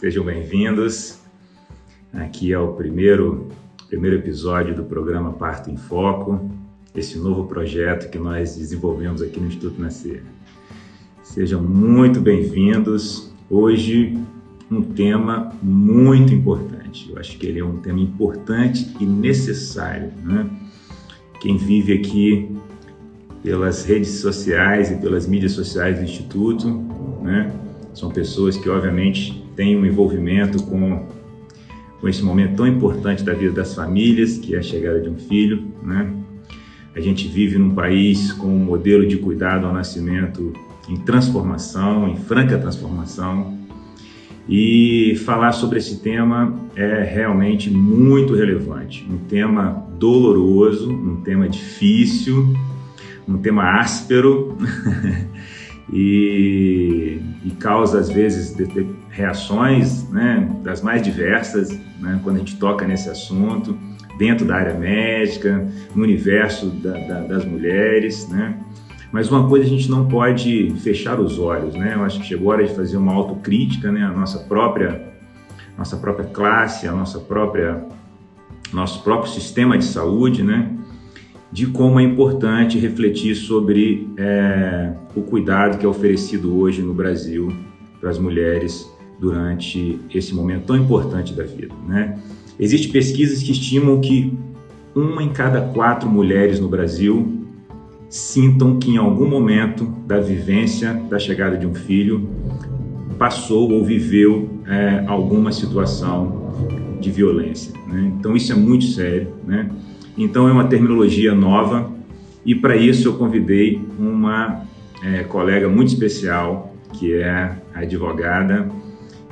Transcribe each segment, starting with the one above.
Sejam bem-vindos. Aqui é o primeiro, primeiro episódio do programa Parto em Foco, esse novo projeto que nós desenvolvemos aqui no Instituto Nascer. Sejam muito bem-vindos. Hoje, um tema muito importante. Eu acho que ele é um tema importante e necessário. Né? Quem vive aqui pelas redes sociais e pelas mídias sociais do Instituto, né? são pessoas que, obviamente, têm um envolvimento com, com esse momento tão importante da vida das famílias, que é a chegada de um filho. Né? A gente vive num país com um modelo de cuidado ao nascimento em transformação, em franca transformação. E falar sobre esse tema é realmente muito relevante. Um tema doloroso, um tema difícil, um tema áspero e, e, causa às vezes de, de reações né, das mais diversas né, quando a gente toca nesse assunto, dentro da área médica, no universo da, da, das mulheres. Né? Mas uma coisa a gente não pode fechar os olhos, né? Eu acho que chegou a hora de fazer uma autocrítica, né? A nossa própria, nossa própria classe, a nossa própria, nosso próprio sistema de saúde, né? De como é importante refletir sobre é, o cuidado que é oferecido hoje no Brasil para as mulheres durante esse momento tão importante da vida, né? Existem pesquisas que estimam que uma em cada quatro mulheres no Brasil sintam que em algum momento da vivência da chegada de um filho passou ou viveu é, alguma situação de violência. Né? Então isso é muito sério. Né? Então é uma terminologia nova e para isso eu convidei uma é, colega muito especial que é a advogada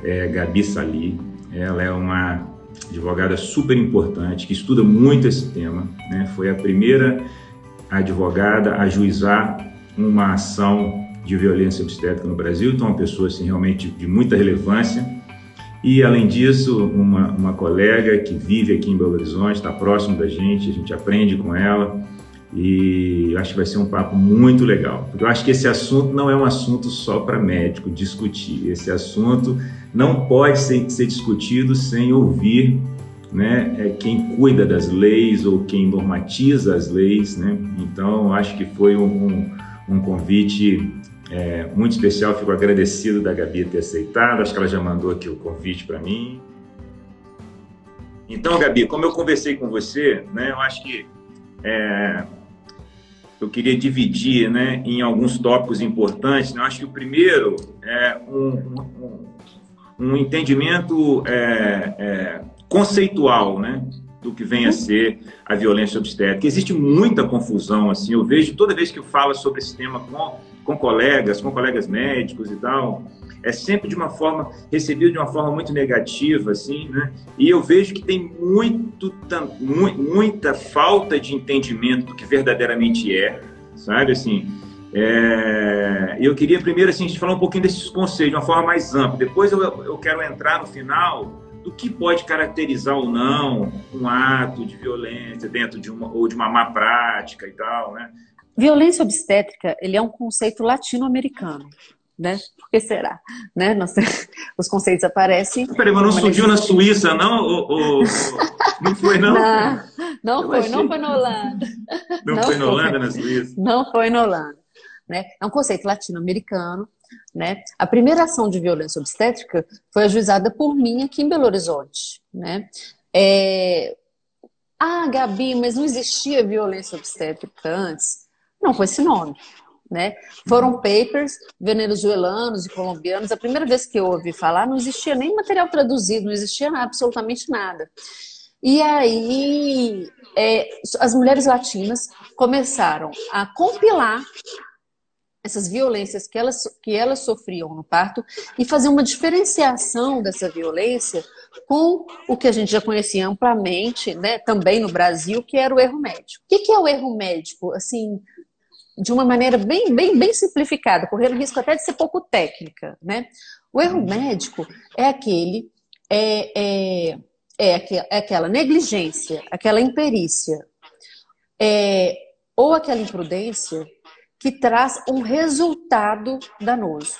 é, Gabi Sali. Ela é uma advogada super importante que estuda muito esse tema. Né? Foi a primeira advogada ajuizar uma ação de violência obstétrica no Brasil, então uma pessoa assim, realmente de muita relevância. E, além disso, uma, uma colega que vive aqui em Belo Horizonte, está próximo da gente, a gente aprende com ela e acho que vai ser um papo muito legal. Porque eu acho que esse assunto não é um assunto só para médico discutir, esse assunto não pode ser, ser discutido sem ouvir né, é quem cuida das leis ou quem normatiza as leis, né? Então, acho que foi um, um convite é, muito especial. Fico agradecido da Gabi ter aceitado. Acho que ela já mandou aqui o convite para mim. Então, Gabi, como eu conversei com você, né, eu acho que é, eu queria dividir né, em alguns tópicos importantes. Né? Eu acho que o primeiro é um, um, um entendimento é, é conceitual, né? do que vem a ser a violência obstétrica. Existe muita confusão, assim, eu vejo toda vez que eu falo sobre esse tema com, com colegas, com colegas médicos e tal, é sempre de uma forma, recebido de uma forma muito negativa, assim, né? E eu vejo que tem muito, mu muita falta de entendimento do que verdadeiramente é, sabe, assim... É, eu queria primeiro assim, falar um pouquinho desses conceitos de uma forma mais ampla. Depois eu, eu quero entrar no final do que pode caracterizar ou não um ato de violência dentro de uma ou de uma má prática e tal, né? Violência obstétrica, ele é um conceito latino-americano, né? Por que será? Né? Nós, os conceitos aparecem... Peraí, mas não surgiu na Suíça, não? Ou, ou, não foi, não? Não, não foi, achei... não foi na Holanda. Não, não foi na Holanda, na Suíça? Não foi na Holanda. Né? É um conceito latino-americano, né? A primeira ação de violência obstétrica foi ajuizada por mim aqui em Belo Horizonte. Né? É... Ah, Gabi, mas não existia violência obstétrica antes? Não, foi esse nome. Né? Foram papers venezuelanos e colombianos. A primeira vez que eu ouvi falar, não existia nem material traduzido, não existia absolutamente nada. E aí, é, as mulheres latinas começaram a compilar essas violências que elas, que elas sofriam no parto e fazer uma diferenciação dessa violência com o que a gente já conhecia amplamente, né, também no Brasil, que era o erro médico. O que é o erro médico? Assim, de uma maneira bem, bem, bem simplificada, correndo risco até de ser pouco técnica, né? O erro médico é aquele, é, é, é, é aquela negligência, aquela imperícia, é, ou aquela imprudência que traz um resultado danoso.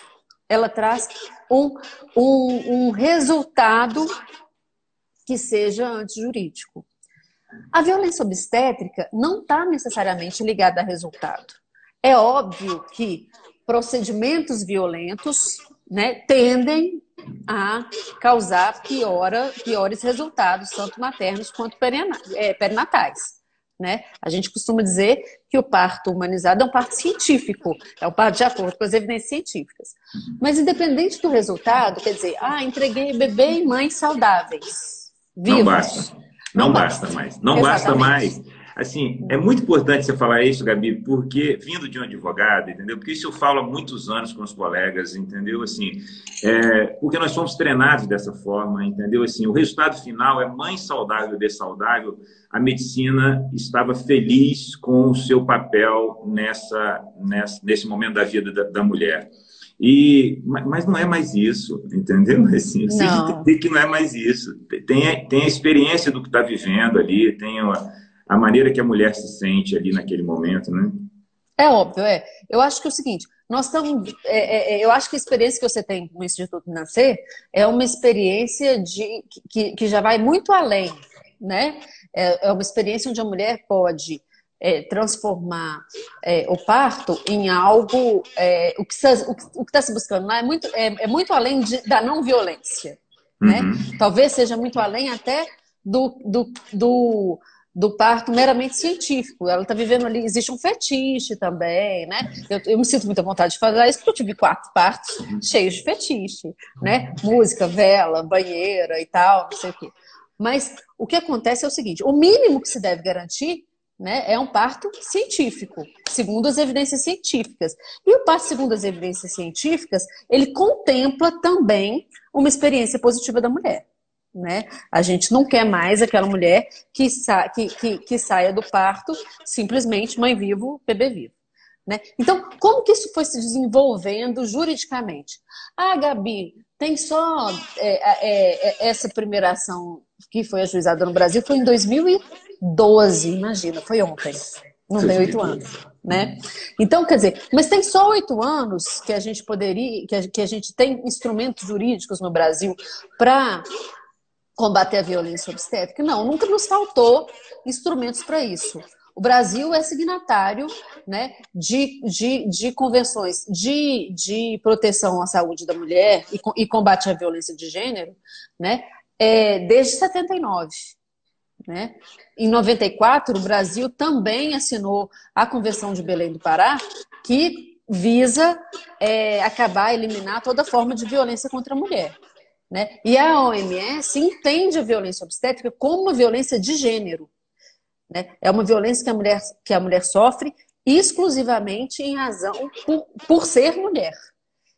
Ela traz um, um, um resultado que seja antijurídico. A violência obstétrica não está necessariamente ligada a resultado. É óbvio que procedimentos violentos né, tendem a causar piora, piores resultados, tanto maternos quanto é, perinatais. Né? A gente costuma dizer que o parto humanizado é um parto científico, é um parto de acordo com as evidências científicas. Mas independente do resultado, quer dizer, ah, entreguei bebê e mãe saudáveis, vivos. Não basta. Não, Não basta. basta mais. Não Exatamente. basta mais Assim, é muito importante você falar isso, Gabi, porque vindo de um advogado, entendeu? Porque isso eu falo há muitos anos com os colegas, entendeu? Assim, é, porque nós somos treinados dessa forma, entendeu? Assim, o resultado final é mãe saudável, bebê saudável. A medicina estava feliz com o seu papel nessa, nessa nesse momento da vida da, da mulher. E, mas não é mais isso, entendeu? Assim, você tem que não é mais isso. Tem, tem a experiência do que está vivendo ali, tem a, a maneira que a mulher se sente ali naquele momento, né? É óbvio, é. Eu acho que é o seguinte, nós estamos. É, é, é eu acho que a experiência que você tem com o Instituto Nascer é uma experiência de, que, que já vai muito além, né? É, é uma experiência onde a mulher pode é, transformar é, o parto em algo. O que está se buscando lá é muito, é, é muito além de, da não violência. Né? Uhum. Talvez seja muito além até do, do, do do parto meramente científico. Ela está vivendo ali, existe um fetiche também, né? Eu, eu, me sinto muita vontade de falar isso porque eu tive quatro partos cheios de fetiche, né? Música, vela, banheira e tal, não sei o quê. Mas o que acontece é o seguinte: o mínimo que se deve garantir né, é um parto científico, segundo as evidências científicas. E o parto, segundo as evidências científicas, ele contempla também uma experiência positiva da mulher. Né? A gente não quer mais aquela mulher que, sa que, que, que saia do parto simplesmente mãe vivo, bebê vivo. Né? Então, como que isso foi se desenvolvendo juridicamente? Ah, Gabi, tem só é, é, é, essa primeira ação que foi ajuizada no Brasil foi em 2012, imagina, foi ontem. Não tem oito anos, né? Então, quer dizer, mas tem só oito anos que a gente poderia, que a, que a gente tem instrumentos jurídicos no Brasil para combater a violência obstétrica? Não, nunca nos faltou instrumentos para isso. O Brasil é signatário né, de, de, de convenções de, de proteção à saúde da mulher e, e combate à violência de gênero né, é, desde 79. Né? Em 94, o Brasil também assinou a Convenção de Belém do Pará, que visa é, acabar, eliminar toda forma de violência contra a mulher. Né? E a OMS entende a violência obstétrica como uma violência de gênero. Né? É uma violência que a mulher, que a mulher sofre exclusivamente em razão por, por ser mulher.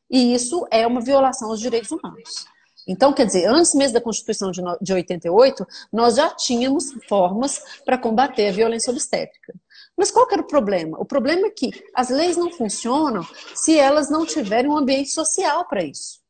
E isso é uma violação aos direitos humanos. Então, quer dizer, antes mesmo da Constituição de, de 88, nós já tínhamos formas para combater a violência obstétrica. Mas qual era o problema? O problema é que as leis não funcionam se elas não tiverem um ambiente social para isso.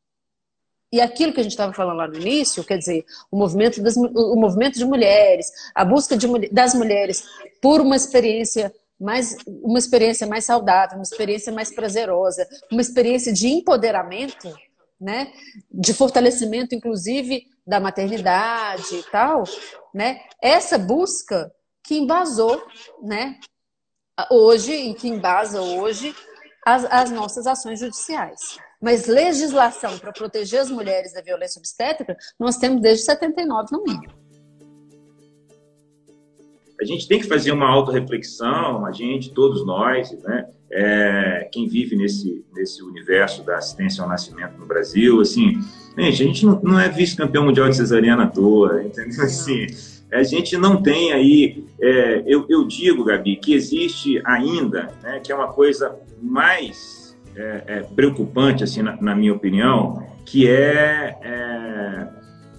E aquilo que a gente estava falando lá no início, quer dizer, o movimento, das, o movimento de mulheres, a busca de, das mulheres por uma experiência mais uma experiência mais saudável, uma experiência mais prazerosa, uma experiência de empoderamento, né, de fortalecimento, inclusive da maternidade e tal, né? Essa busca que embasou, né, hoje e que embasa hoje as, as nossas ações judiciais. Mas legislação para proteger as mulheres da violência obstétrica, nós temos desde 79 no mínimo. A gente tem que fazer uma autorreflexão, a gente, todos nós, né? É, quem vive nesse, nesse universo da assistência ao nascimento no Brasil, assim, gente, a gente não, não é vice-campeão mundial de cesariana à toa, entendeu? Assim, a gente não tem aí, é, eu, eu digo, Gabi, que existe ainda, né, que é uma coisa mais é, é preocupante, assim, na, na, minha opinião, que é, é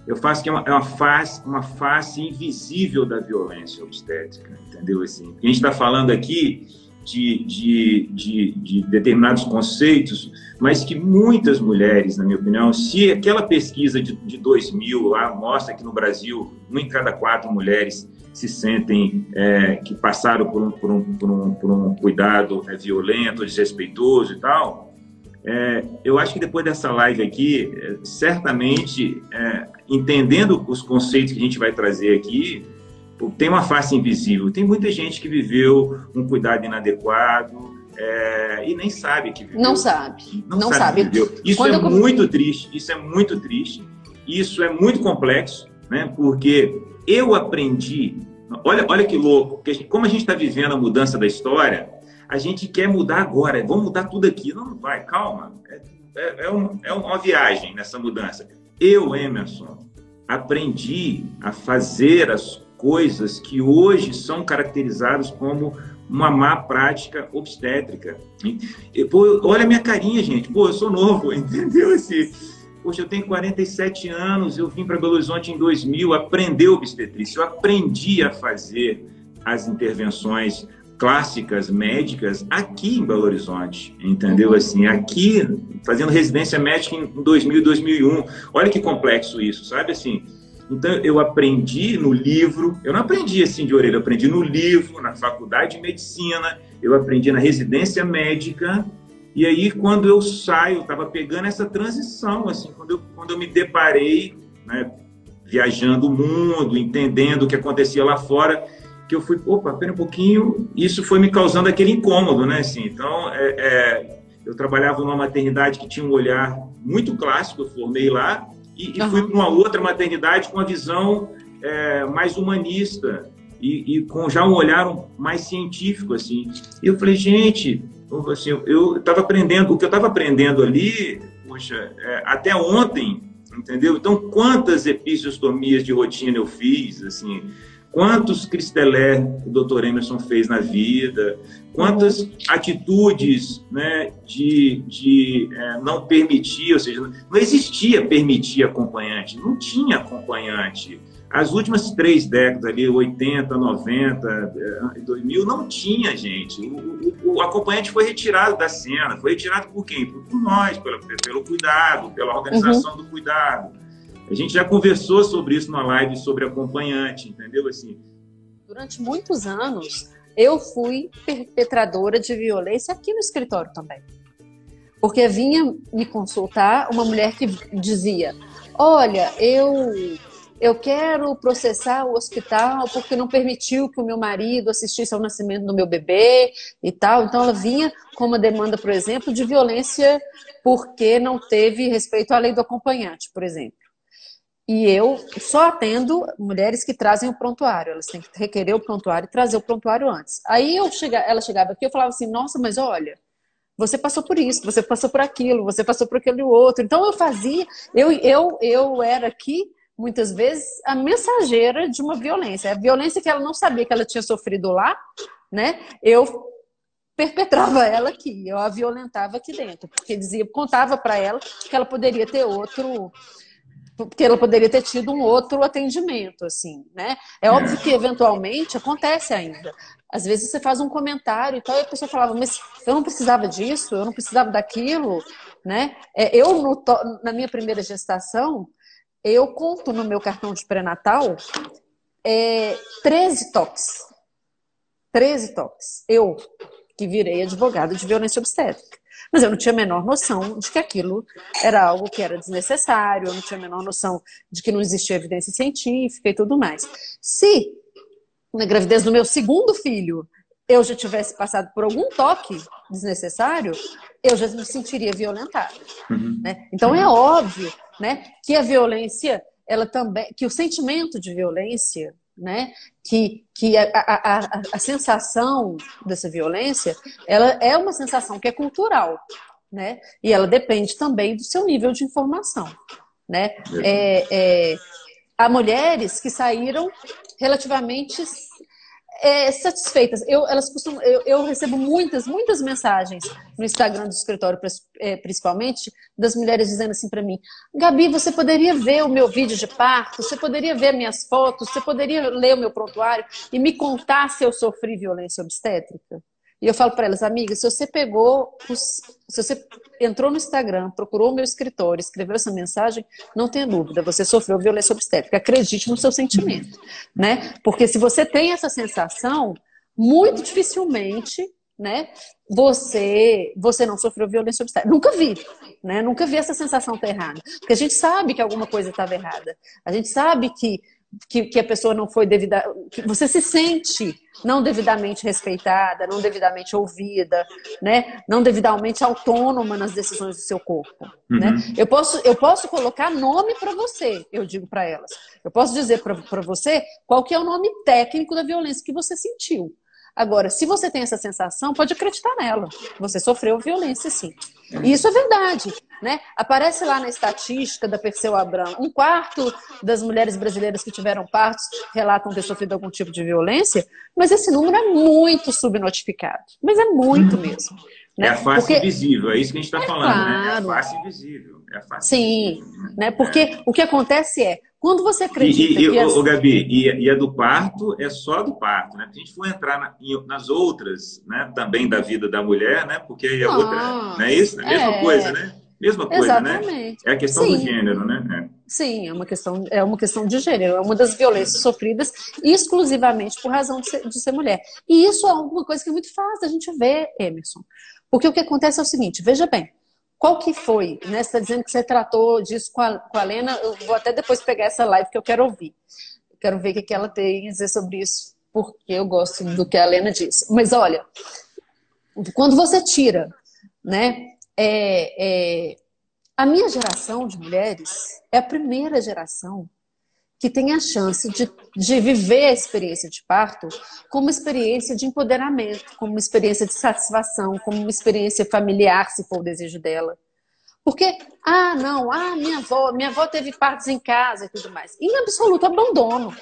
eu faço que é uma, é uma, face, uma face invisível da violência obstétrica, entendeu? Assim, a gente está falando aqui de, de, de, de, determinados conceitos, mas que muitas mulheres, na minha opinião, se aquela pesquisa de, de 2000 lá mostra que no Brasil, uma em cada quatro mulheres se sentem é, que passaram por um, por um, por um, por um cuidado é, violento, desrespeitoso e tal, é, eu acho que depois dessa live aqui, é, certamente, é, entendendo os conceitos que a gente vai trazer aqui, tem uma face invisível. Tem muita gente que viveu um cuidado inadequado é, e nem sabe que viveu. Não sabe. Não, não sabe. sabe. Isso Quando é eu... muito triste. Isso é muito triste. Isso é muito complexo, né? Porque eu aprendi. Olha, olha que louco. Porque como a gente está vivendo a mudança da história, a gente quer mudar agora. Vamos mudar tudo aqui. Não, não vai. Calma. É, é, é, um, é uma viagem nessa mudança. Eu, Emerson, aprendi a fazer as coisas que hoje são caracterizadas como uma má prática obstétrica. E, pô, olha a minha carinha, gente. Pô, eu sou novo, entendeu? Esse, poxa, eu tenho 47 anos, eu vim para Belo Horizonte em 2000, aprender obstetrícia. Eu aprendi a fazer as intervenções clássicas médicas aqui em Belo Horizonte, entendeu? Uhum. Assim, aqui, fazendo residência médica em 2000 2001. Olha que complexo isso, sabe? Assim, então, eu aprendi no livro, eu não aprendi assim de orelha, eu aprendi no livro, na faculdade de medicina, eu aprendi na residência médica, e aí quando eu saio, eu estava pegando essa transição, assim, quando eu, quando eu me deparei, né, viajando o mundo, entendendo o que acontecia lá fora, que eu fui, opa, pera um pouquinho, isso foi me causando aquele incômodo, né, assim, então, é, é, eu trabalhava numa maternidade que tinha um olhar muito clássico, eu formei lá, e, e fui para uma outra maternidade com uma visão é, mais humanista e, e, com já um olhar mais científico assim. E eu falei, gente, assim, eu estava aprendendo o que eu estava aprendendo ali, poxa, é, até ontem, entendeu? Então, quantas episiostomias de rotina eu fiz, assim, quantos cristelé o Dr. Emerson fez na vida, quantas atitudes né, de, de é, não permitir, ou seja, não existia permitir acompanhante, não tinha acompanhante. As últimas três décadas ali, 80, 90, 2000, não tinha, gente. O, o, o acompanhante foi retirado da cena. Foi retirado por quem? Por, por nós, pelo, pelo cuidado, pela organização uhum. do cuidado. A gente já conversou sobre isso na live sobre acompanhante, entendeu? Assim. Durante muitos anos, eu fui perpetradora de violência aqui no escritório também. Porque vinha me consultar uma mulher que dizia: Olha, eu eu quero processar o hospital porque não permitiu que o meu marido assistisse ao nascimento do meu bebê e tal. Então ela vinha com uma demanda, por exemplo, de violência porque não teve respeito à lei do acompanhante, por exemplo. E eu só atendo mulheres que trazem o prontuário. Elas têm que requerer o prontuário e trazer o prontuário antes. Aí eu chega, ela chegava aqui eu falava assim: Nossa, mas olha, você passou por isso, você passou por aquilo, você passou por aquele outro. Então eu fazia, eu, eu, eu era aqui muitas vezes a mensageira de uma violência. A violência que ela não sabia que ela tinha sofrido lá, né? Eu perpetrava ela aqui, eu a violentava aqui dentro, porque dizia, contava para ela que ela poderia ter outro porque ela poderia ter tido um outro atendimento, assim, né? É óbvio que eventualmente acontece ainda. Às vezes você faz um comentário e tal, e a pessoa falava, mas eu não precisava disso, eu não precisava daquilo, né? É, eu, na minha primeira gestação, eu conto no meu cartão de pré-natal é, 13 toques. 13 toques. Eu, que virei advogada de violência obstétrica. Mas eu não tinha a menor noção de que aquilo era algo que era desnecessário, eu não tinha a menor noção de que não existia evidência científica e tudo mais. Se na gravidez do meu segundo filho eu já tivesse passado por algum toque desnecessário, eu já me sentiria violentada. Uhum. Né? Então é óbvio né, que a violência, ela também, que o sentimento de violência né? Que, que a, a, a, a, sensação dessa violência, ela é uma sensação que é cultural, né? E ela depende também do seu nível de informação, né? É, é, há mulheres que saíram relativamente é, satisfeitas. Eu, elas costumam, eu, eu, recebo muitas, muitas mensagens no Instagram do escritório, é, principalmente, das mulheres dizendo assim para mim: Gabi, você poderia ver o meu vídeo de parto, você poderia ver minhas fotos, você poderia ler o meu prontuário e me contar se eu sofri violência obstétrica? E eu falo para elas, amigas, se você pegou, se você entrou no Instagram, procurou o meu escritório, escreveu essa mensagem, não tenha dúvida, você sofreu violência obstétrica. Acredite no seu sentimento, né? Porque se você tem essa sensação, muito dificilmente, né? Você, você não sofreu violência obstétrica. Nunca vi, né? Nunca vi essa sensação estar errada. Porque a gente sabe que alguma coisa estava errada. A gente sabe que, que, que a pessoa não foi devida. Que você se sente não devidamente respeitada, não devidamente ouvida, né? Não devidamente autônoma nas decisões do seu corpo, uhum. né? Eu posso, eu posso colocar nome para você, eu digo para elas. Eu posso dizer para você qual que é o nome técnico da violência que você sentiu. Agora, se você tem essa sensação, pode acreditar nela. Você sofreu violência, sim. E isso é verdade. Né? Aparece lá na estatística da Perseu Abrão, um quarto das mulheres brasileiras que tiveram partos relatam ter sofrido algum tipo de violência, mas esse número é muito subnotificado. Mas é muito mesmo. Né? É a face Porque... invisível, é isso que a gente está é falando, claro. né? É a face invisível. É face Sim, invisível, né? Porque é. o que acontece é, quando você acredita e, e, que... As... O Gabi, e, e, a do parto é só do parto, né? Se a gente for entrar na, nas outras, né? Também da vida da mulher, né? Porque aí a ah, outra... Não é isso? É a mesma é... coisa, né? Mesma coisa, né? Exatamente. né? É a questão Sim. do gênero, né? É. Sim, é uma, questão, é uma questão de gênero, é uma das violências sofridas exclusivamente por razão de ser, de ser mulher. E isso é alguma coisa que é muito fácil a gente ver, Emerson. Porque o que acontece é o seguinte, veja bem, qual que foi? Né? Você está dizendo que você tratou disso com a, com a Lena. Eu vou até depois pegar essa live que eu quero ouvir. Quero ver o que, que ela tem a dizer sobre isso, porque eu gosto do que a Lena disse. Mas olha, quando você tira, né? É, é, a minha geração de mulheres é a primeira geração que tem a chance de, de viver a experiência de parto como experiência de empoderamento, como experiência de satisfação, como uma experiência familiar, se for o desejo dela. Porque, ah, não, ah, minha avó, minha avó teve partos em casa e tudo mais. Em absoluto abandono,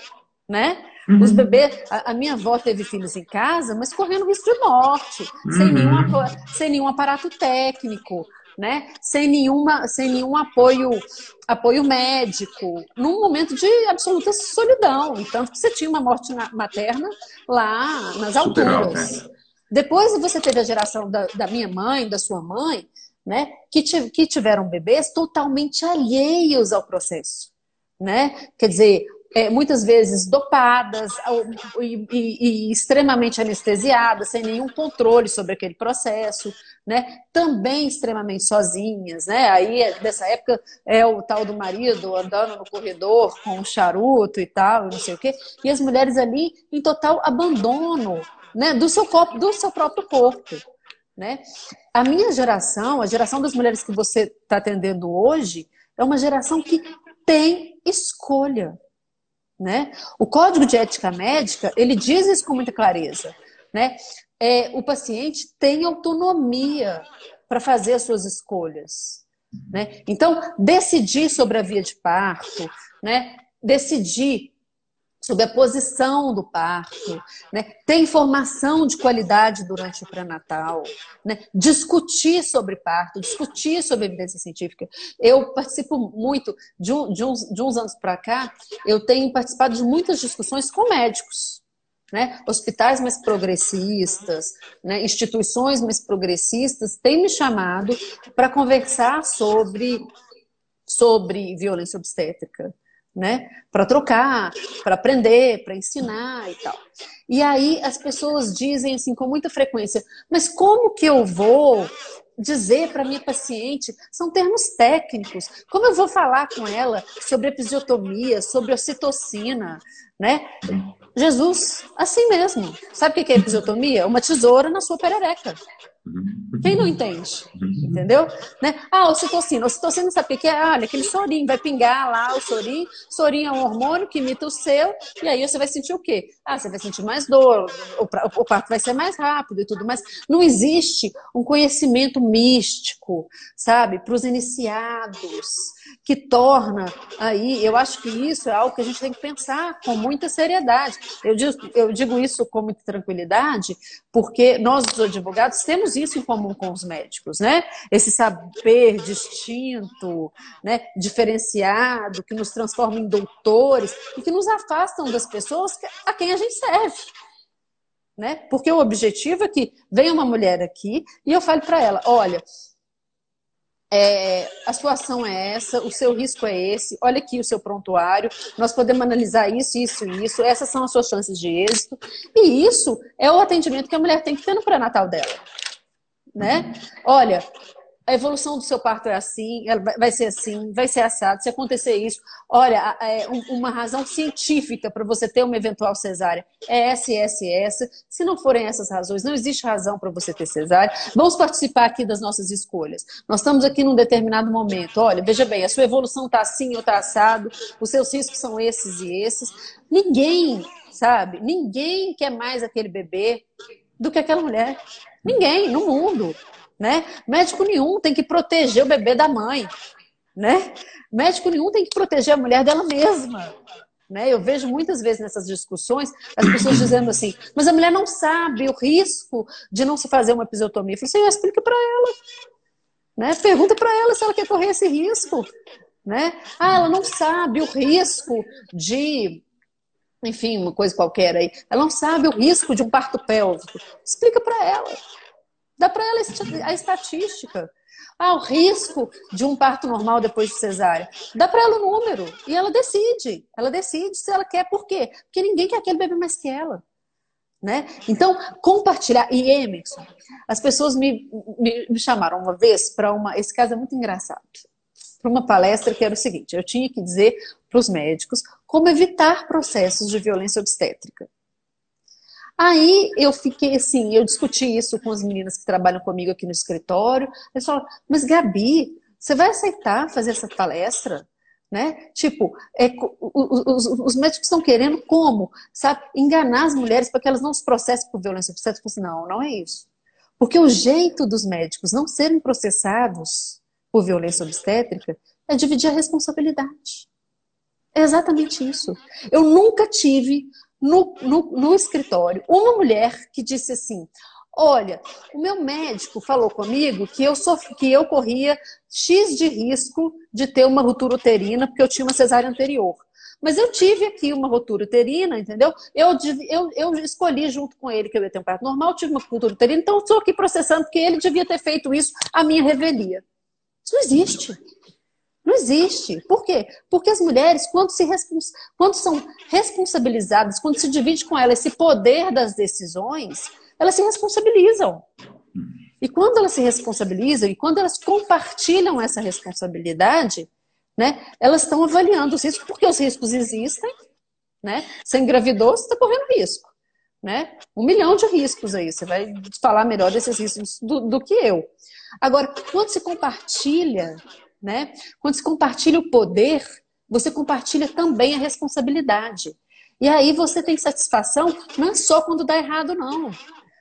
né? Uhum. Os bebês, a, a, minha avó teve filhos em casa, mas correndo risco de morte, uhum. sem, nenhum, sem nenhum aparato técnico né? Sem nenhuma, sem nenhum apoio, apoio médico, num momento de absoluta solidão, tanto que você tinha uma morte materna lá nas alturas. Né? Depois você teve a geração da, da minha mãe, da sua mãe, né? Que, que tiveram bebês totalmente alheios ao processo, né? Quer dizer, é, muitas vezes dopadas e, e, e, extremamente anestesiadas, sem nenhum controle sobre aquele processo, né? Também extremamente sozinhas, né? Aí nessa época é o tal do marido andando no corredor com um charuto e tal, não sei o quê, e as mulheres ali em total abandono, né? Do seu corpo, do seu próprio corpo. Né? A minha geração, a geração das mulheres que você está atendendo hoje, é uma geração que tem escolha né? O Código de Ética Médica, ele diz isso com muita clareza. Né? É, o paciente tem autonomia para fazer as suas escolhas. Né? Então, decidir sobre a via de parto, né? decidir sobre a posição do parto, né? ter informação de qualidade durante o pré-natal, né? discutir sobre parto, discutir sobre evidência científica. Eu participo muito, de, um, de, uns, de uns anos para cá, eu tenho participado de muitas discussões com médicos. Né? Hospitais mais progressistas, né? instituições mais progressistas têm me chamado para conversar sobre, sobre violência obstétrica né? Para trocar, para aprender, para ensinar e tal. E aí as pessoas dizem assim com muita frequência: mas como que eu vou dizer para minha paciente? São termos técnicos. Como eu vou falar com ela sobre episiotomia, sobre ocitocina, né? Jesus, assim mesmo. Sabe o que é episiotomia? Uma tesoura na sua perereca. Quem não entende? Entendeu? Né? Ah, ocitocina. Ocitocina sabe o que é? Olha, aquele sorinho, vai pingar lá o sorinho. Sorinho é um hormônio que imita o seu, e aí você vai sentir o quê? Ah, você vai sentir mais dor, o parto vai ser mais rápido e tudo mais. Não existe um conhecimento místico, sabe, para os iniciados que torna aí, eu acho que isso é algo que a gente tem que pensar com muita seriedade. Eu digo, eu digo isso com muita tranquilidade, porque nós, os advogados, temos isso em comum com os médicos, né? Esse saber distinto, né? diferenciado, que nos transforma em doutores e que nos afastam das pessoas a quem a gente serve. Né? Porque o objetivo é que venha uma mulher aqui e eu fale para ela: olha, é, a sua ação é essa, o seu risco é esse, olha aqui o seu prontuário, nós podemos analisar isso, isso e isso, essas são as suas chances de êxito. E isso é o atendimento que a mulher tem que ter no pré-natal dela. Né? Olha, a evolução do seu parto é assim, vai ser assim, vai ser assado. Se acontecer isso, olha, é uma razão científica para você ter uma eventual cesárea é essa essa. Se não forem essas razões, não existe razão para você ter cesárea. Vamos participar aqui das nossas escolhas. Nós estamos aqui num determinado momento. Olha, veja bem, a sua evolução está assim ou está assado, os seus riscos são esses e esses. Ninguém, sabe? Ninguém quer mais aquele bebê do que aquela mulher. Ninguém no mundo né? Médico nenhum tem que proteger o bebê da mãe, né? Médico nenhum tem que proteger a mulher dela mesma. Né? Eu vejo muitas vezes nessas discussões as pessoas dizendo assim, mas a mulher não sabe o risco de não se fazer uma episiotomia. Eu falo assim, explica para ela. Né? Pergunta para ela se ela quer correr esse risco. Né? Ah, ela não sabe o risco de, enfim, uma coisa qualquer aí. Ela não sabe o risco de um parto pélvico. Explica para ela. Dá para ela a estatística. Ah, o risco de um parto normal depois de cesárea. Dá para ela o número e ela decide. Ela decide se ela quer. Por quê? Porque ninguém quer aquele bebê mais que ela. Né? Então, compartilhar. E Emerson, as pessoas me, me, me chamaram uma vez para uma. Esse caso é muito engraçado. Para uma palestra que era o seguinte: eu tinha que dizer para os médicos como evitar processos de violência obstétrica. Aí eu fiquei assim, eu discuti isso com as meninas que trabalham comigo aqui no escritório. Eles falaram, mas Gabi, você vai aceitar fazer essa palestra? Né? Tipo, é, os, os, médicos estão querendo como? Sabe? Enganar as mulheres para que elas não se processem por violência obstétrica. Assim, não, não é isso. Porque o jeito dos médicos não serem processados por violência obstétrica é dividir a responsabilidade. É exatamente isso. Eu nunca tive no, no, no escritório uma mulher que disse assim: Olha, o meu médico falou comigo que eu, sof... que eu corria X de risco de ter uma ruptura uterina, porque eu tinha uma cesárea anterior. Mas eu tive aqui uma ruptura uterina, entendeu? Eu, eu, eu escolhi junto com ele que eu ia ter um parto normal, tive uma ruptura uterina, então estou aqui processando porque ele devia ter feito isso a minha revelia. Isso não existe. Não existe. Por quê? Porque as mulheres, quando, se respons... quando são responsabilizadas, quando se divide com elas esse poder das decisões, elas se responsabilizam. E quando elas se responsabilizam e quando elas compartilham essa responsabilidade, né, elas estão avaliando os riscos, porque os riscos existem. Né? Você engravidou, você está correndo risco. Né? Um milhão de riscos aí. Você vai falar melhor desses riscos do, do que eu. Agora, quando se compartilha né? Quando se compartilha o poder, você compartilha também a responsabilidade. E aí você tem satisfação não é só quando dá errado, não.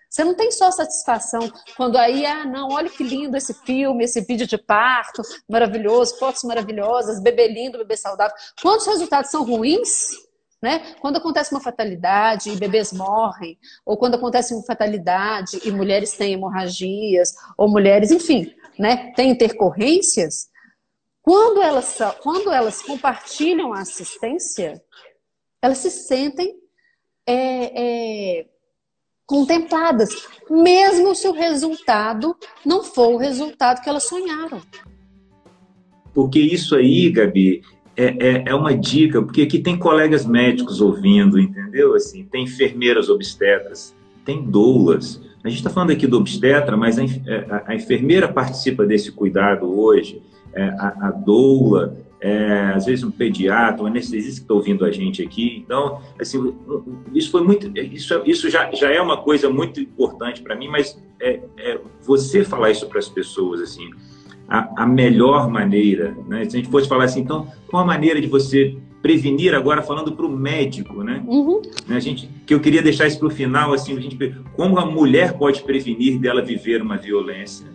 Você não tem só satisfação quando aí, ah, não, olha que lindo esse filme, esse vídeo de parto, maravilhoso, fotos maravilhosas, bebê lindo, bebê saudável. Quando os resultados são ruins, né? Quando acontece uma fatalidade e bebês morrem, ou quando acontece uma fatalidade e mulheres têm hemorragias, ou mulheres, enfim, né, têm intercorrências, quando elas, quando elas compartilham a assistência, elas se sentem é, é, contempladas, mesmo se o resultado não for o resultado que elas sonharam. Porque isso aí, Gabi, é, é, é, uma dica, porque aqui tem colegas médicos ouvindo, entendeu? Assim, tem enfermeiras obstetras, tem doulas. A gente está falando aqui do obstetra, mas a, a, a enfermeira participa desse cuidado hoje é, a, a doula, é, às vezes um pediatra, um anestesista que está ouvindo a gente aqui. Então, assim, isso foi muito, isso, isso já, já é uma coisa muito importante para mim, mas é, é, você falar isso para as pessoas, assim, a, a, melhor maneira, né? Se a gente fosse falar assim, então, qual a maneira de você prevenir agora falando para o médico, né? Uhum. né? A gente, que eu queria deixar isso para o final, assim, a gente, como a mulher pode prevenir dela viver uma violência?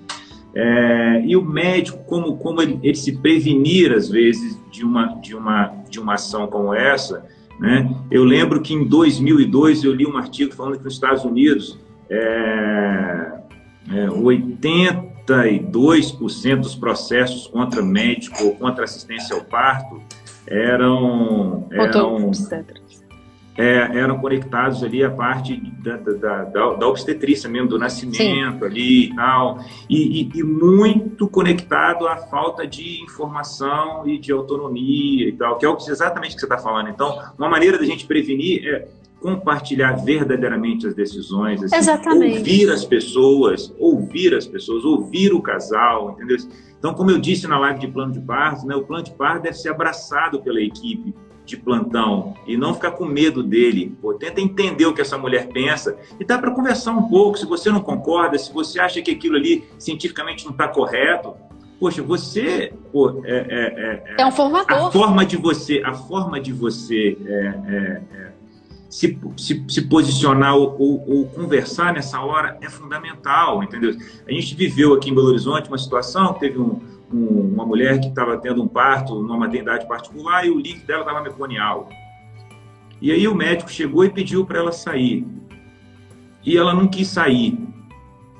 É, e o médico, como, como ele, ele, se prevenir, às vezes, de uma, de uma, de uma ação como essa. Né? Eu lembro que em 2002 eu li um artigo falando que nos Estados Unidos é, é, 82% dos processos contra médico ou contra assistência ao parto eram, eram é, eram conectados ali a parte da, da, da, da obstetrícia mesmo, do nascimento Sim. ali e tal, e, e, e, muito conectado à falta de informação e de autonomia e tal, que é exatamente o que você está falando. Então, uma maneira da gente prevenir é compartilhar verdadeiramente as decisões, assim, ouvir as pessoas, ouvir as pessoas, ouvir o casal, entendeu? Então, como eu disse na live de plano de parto, né, o plano de parto deve ser abraçado pela equipe de plantão e não ficar com medo dele. Pô, tenta entender o que essa mulher pensa e dá para conversar um pouco. Se você não concorda, se você acha que aquilo ali cientificamente não está correto, poxa, você pô, é, é, é, é, um formador. A forma de você, a forma de você é, é, é se, se, se posicionar ou, ou, ou, conversar nessa hora é fundamental, entendeu? A gente viveu aqui em Belo Horizonte uma situação, teve um, um, uma mulher que estava tendo um parto numa maternidade particular e o líquido dela estava meconial. E aí o médico chegou e pediu para ela sair. E ela não quis sair.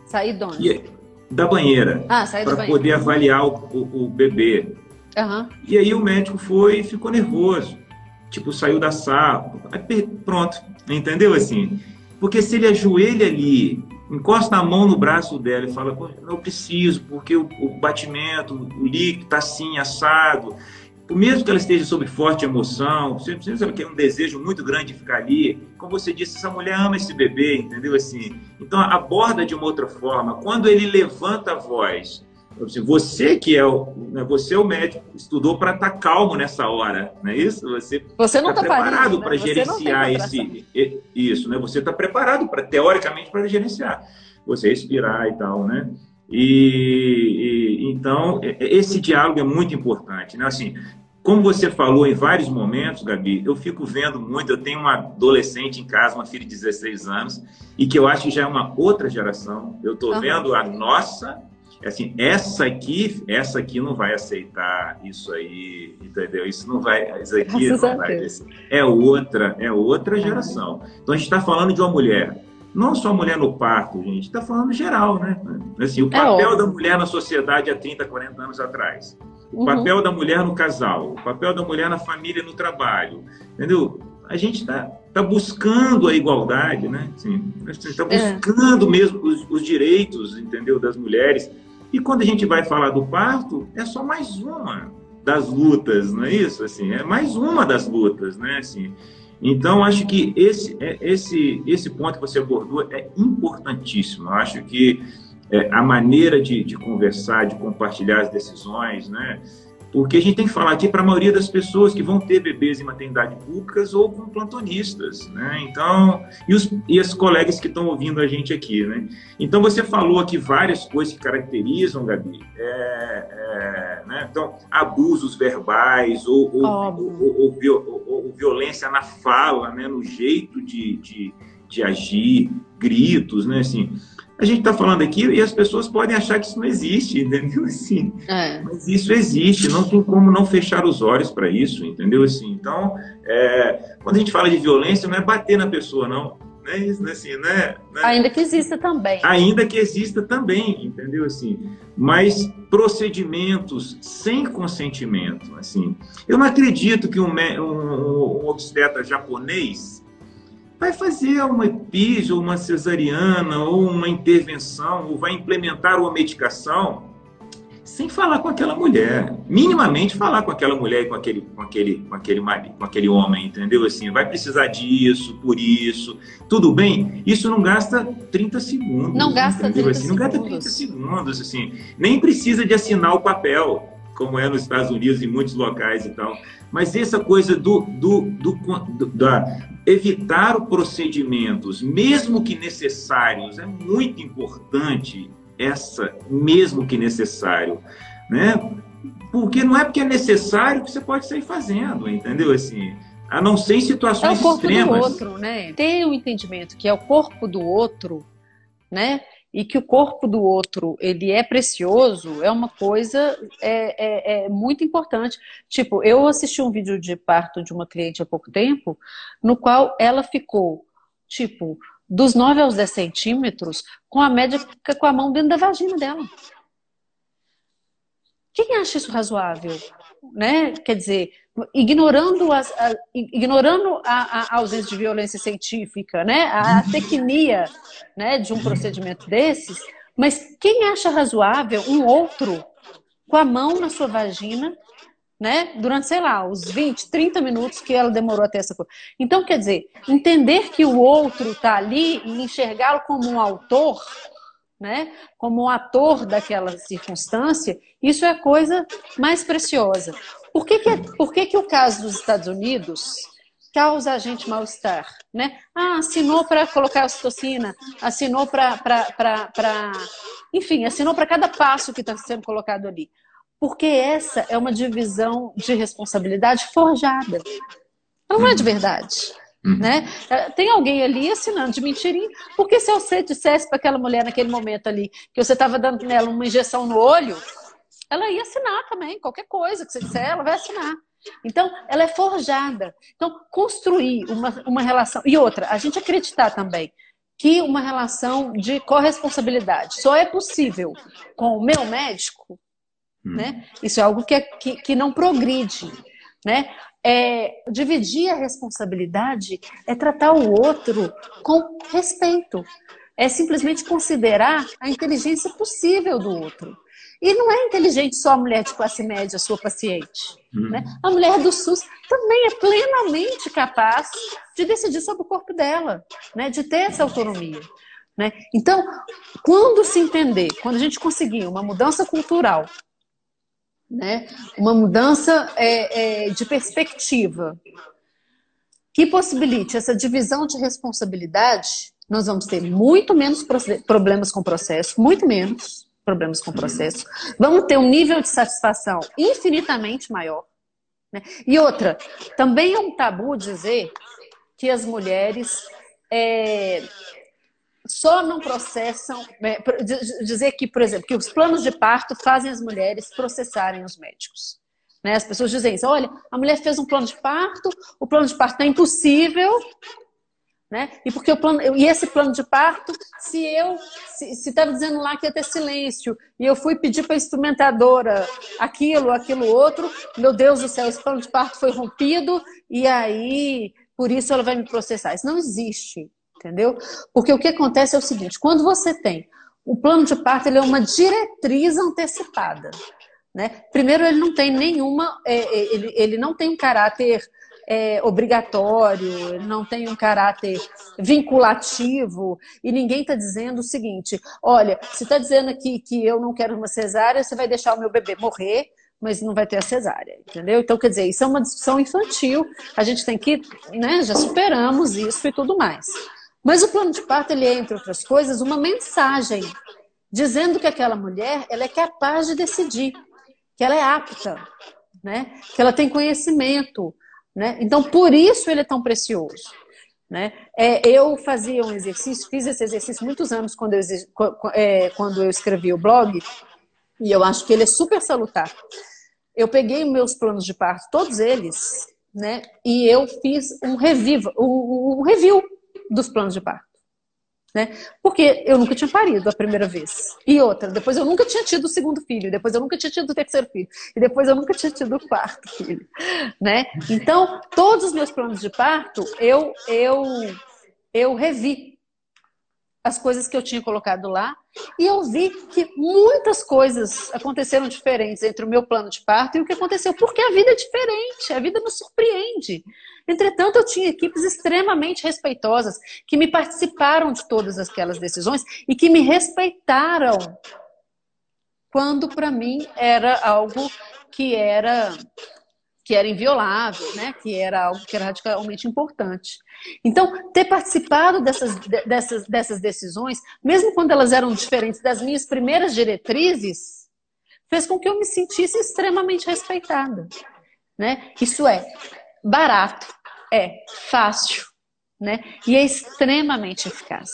Sair de onde? E, da banheira. Ah, Para poder avaliar o, o, o bebê. Uhum. E aí o médico foi e ficou nervoso tipo, saiu da sala, pronto, entendeu assim? Porque se ele ajoelha ali, encosta a mão no braço dela e fala, não preciso, porque o, o batimento, o líquido está assim, assado, mesmo que ela esteja sob forte emoção, você precisa ter um desejo muito grande de ficar ali, como você disse, essa mulher ama esse bebê, entendeu assim? Então aborda de uma outra forma. Quando ele levanta a voz você que é o, né, você é o médico, estudou para estar tá calmo nessa hora, não é isso? Você, você não está tá preparado para né? gerenciar esse isso, né? Você está preparado para teoricamente para gerenciar, você respirar e tal, né? E, e, então esse diálogo é muito importante, né? Assim, como você falou em vários momentos, Gabi, eu fico vendo muito. Eu tenho uma adolescente em casa, uma filha de 16 anos, e que eu acho que já é uma outra geração. Eu estou uhum. vendo a nossa assim, essa aqui, essa aqui não vai aceitar isso aí, entendeu? Isso não vai, isso aqui não vai. É outra, é outra geração. Então a gente está falando de uma mulher, não só mulher no parto, gente, está falando geral, né? Assim, o é papel é da mulher na sociedade há 30, 40 anos atrás. O uhum. papel da mulher no casal, o papel da mulher na família no trabalho, entendeu? A gente está tá buscando a igualdade, né? Está é. buscando é. mesmo os, os direitos, entendeu, das mulheres. E quando a gente vai falar do parto, é só mais uma das lutas, não é isso? Assim, é mais uma das lutas, né? Assim, então, acho que esse, é, esse, esse ponto que você abordou é importantíssimo. Eu acho que é, a maneira de, de, conversar, de compartilhar as decisões, né? Porque a gente tem que falar aqui para a maioria das pessoas que vão ter bebês em maternidade públicas ou com plantonistas, né? Então, e, os, e as colegas que estão ouvindo a gente aqui, né? Então, você falou aqui várias coisas que caracterizam, Gabi, é, é, né? Então, abusos verbais ou, ou, ou, ou, violência na fala, né? No jeito de, de, de agir, gritos, né? Assim, a gente está falando aqui e as pessoas podem achar que isso não existe, entendeu? Assim, é. Mas isso existe, não tem como não fechar os olhos para isso, entendeu? Assim, então, é, quando a gente fala de violência, não é bater na pessoa, não. Né? Isso, assim, né? Ainda que exista também. Ainda que exista também, entendeu? Assim, mas procedimentos sem consentimento, assim. Eu não acredito que um, um, um obstetra japonês vai fazer uma EPIS ou uma cesariana ou uma intervenção ou vai implementar uma medicação sem falar com aquela mulher, minimamente falar com aquela mulher e com aquele, com aquele, com aquele marido, com aquele homem, entendeu? Assim, vai precisar disso, por isso, tudo bem? Isso não gasta 30 segundos. Não gasta entendeu? 30 assim, Não gasta 30 segundos, assim, nem precisa de assinar o papel, como é nos Estados Unidos e muitos locais e tal. Mas essa coisa do, do, do, do da, evitar procedimentos, mesmo que necessários, é muito importante essa, mesmo que necessário, né? Porque não é porque é necessário que você pode sair fazendo, entendeu? Assim, a não ser em situações extremas. É o corpo extremas. do outro, né? Ter o um entendimento que é o corpo do outro, né? E que o corpo do outro ele é precioso é uma coisa é, é, é, muito importante. Tipo, eu assisti um vídeo de parto de uma cliente há pouco tempo, no qual ela ficou, tipo, dos 9 aos 10 centímetros, com a médica com a mão dentro da vagina dela. Quem acha isso razoável? né? Quer dizer, ignorando, as, a, ignorando a, a, ausência de violência científica, né? A, tecnia né, de um procedimento desses, mas quem acha razoável um outro com a mão na sua vagina, né? Durante, sei lá, os 20, 30 minutos que ela demorou até essa coisa. Então, quer dizer, entender que o outro está ali e enxergá-lo como um autor, né? Como um ator daquela circunstância, isso é a coisa mais preciosa. Por que, que, é, por que, que o caso dos Estados Unidos causa a gente mal-estar, né? Ah, assinou para colocar a ocitocina, assinou para, enfim, assinou para cada passo que está sendo colocado ali, porque essa é uma divisão de responsabilidade forjada. Não é de verdade. Uhum. Né? É, tem alguém ali assinando de mentirinha, porque se você dissesse para aquela mulher naquele momento ali que você estava dando nela uma injeção no olho, ela ia assinar também, qualquer coisa que você disser, ela vai assinar. Então, ela é forjada. Então, construir uma, uma relação. E outra, a gente acreditar também que uma relação de corresponsabilidade só é possível com o meu médico, hum. né? Isso é algo que, é, que, que não progride, né? É, dividir a responsabilidade é tratar o outro com respeito. É simplesmente considerar a inteligência possível do outro. E não é inteligente só a mulher de classe média, sua paciente. Uhum. Né? A mulher do SUS também é plenamente capaz de decidir sobre o corpo dela, né? de ter essa autonomia. Né? Então, quando se entender, quando a gente conseguir uma mudança cultural, né? uma mudança é, é, de perspectiva, que possibilite essa divisão de responsabilidade, nós vamos ter muito menos problemas com o processo, muito menos problemas com o processo, vamos ter um nível de satisfação infinitamente maior. Né? E outra, também é um tabu dizer que as mulheres é, só não processam, é, dizer que, por exemplo, que os planos de parto fazem as mulheres processarem os médicos. Né? As pessoas dizem isso, olha, a mulher fez um plano de parto, o plano de parto é impossível, né? E porque o plano, e esse plano de parto, se eu se estava dizendo lá que ia ter silêncio e eu fui pedir para a instrumentadora aquilo, aquilo outro, meu Deus do céu, esse plano de parto foi rompido e aí por isso ela vai me processar. Isso não existe, entendeu? Porque o que acontece é o seguinte: quando você tem o plano de parto, ele é uma diretriz antecipada. Né? Primeiro, ele não tem nenhuma, é, é ele, ele não tem um caráter é, obrigatório, não tem um caráter vinculativo, e ninguém está dizendo o seguinte: olha, se está dizendo aqui que eu não quero uma cesárea, você vai deixar o meu bebê morrer, mas não vai ter a cesárea, entendeu? Então, quer dizer, isso é uma discussão infantil, a gente tem que, né, já superamos isso e tudo mais. Mas o plano de parto, ele é, entre outras coisas, uma mensagem dizendo que aquela mulher ela é capaz de decidir, que ela é apta, né? que ela tem conhecimento, né? Então, por isso ele é tão precioso. Né? É, eu fazia um exercício, fiz esse exercício muitos anos quando eu, é, quando eu escrevi o blog, e eu acho que ele é super salutar. Eu peguei meus planos de parto, todos eles, né? e eu fiz um, reviva, um, um review dos planos de parto né? Porque eu nunca tinha parido a primeira vez. E outra, depois eu nunca tinha tido o segundo filho, depois eu nunca tinha tido o terceiro filho, e depois eu nunca tinha tido o quarto filho, né? Então, todos os meus planos de parto, eu eu eu revi as coisas que eu tinha colocado lá e eu vi que muitas coisas aconteceram diferentes entre o meu plano de parto e o que aconteceu, porque a vida é diferente, a vida nos surpreende. Entretanto, eu tinha equipes extremamente respeitosas que me participaram de todas aquelas decisões e que me respeitaram quando para mim era algo que era que era inviolável, né? que era algo que era radicalmente importante. Então, ter participado dessas, dessas, dessas decisões, mesmo quando elas eram diferentes das minhas primeiras diretrizes, fez com que eu me sentisse extremamente respeitada. Né? Isso é barato, é fácil né? e é extremamente eficaz.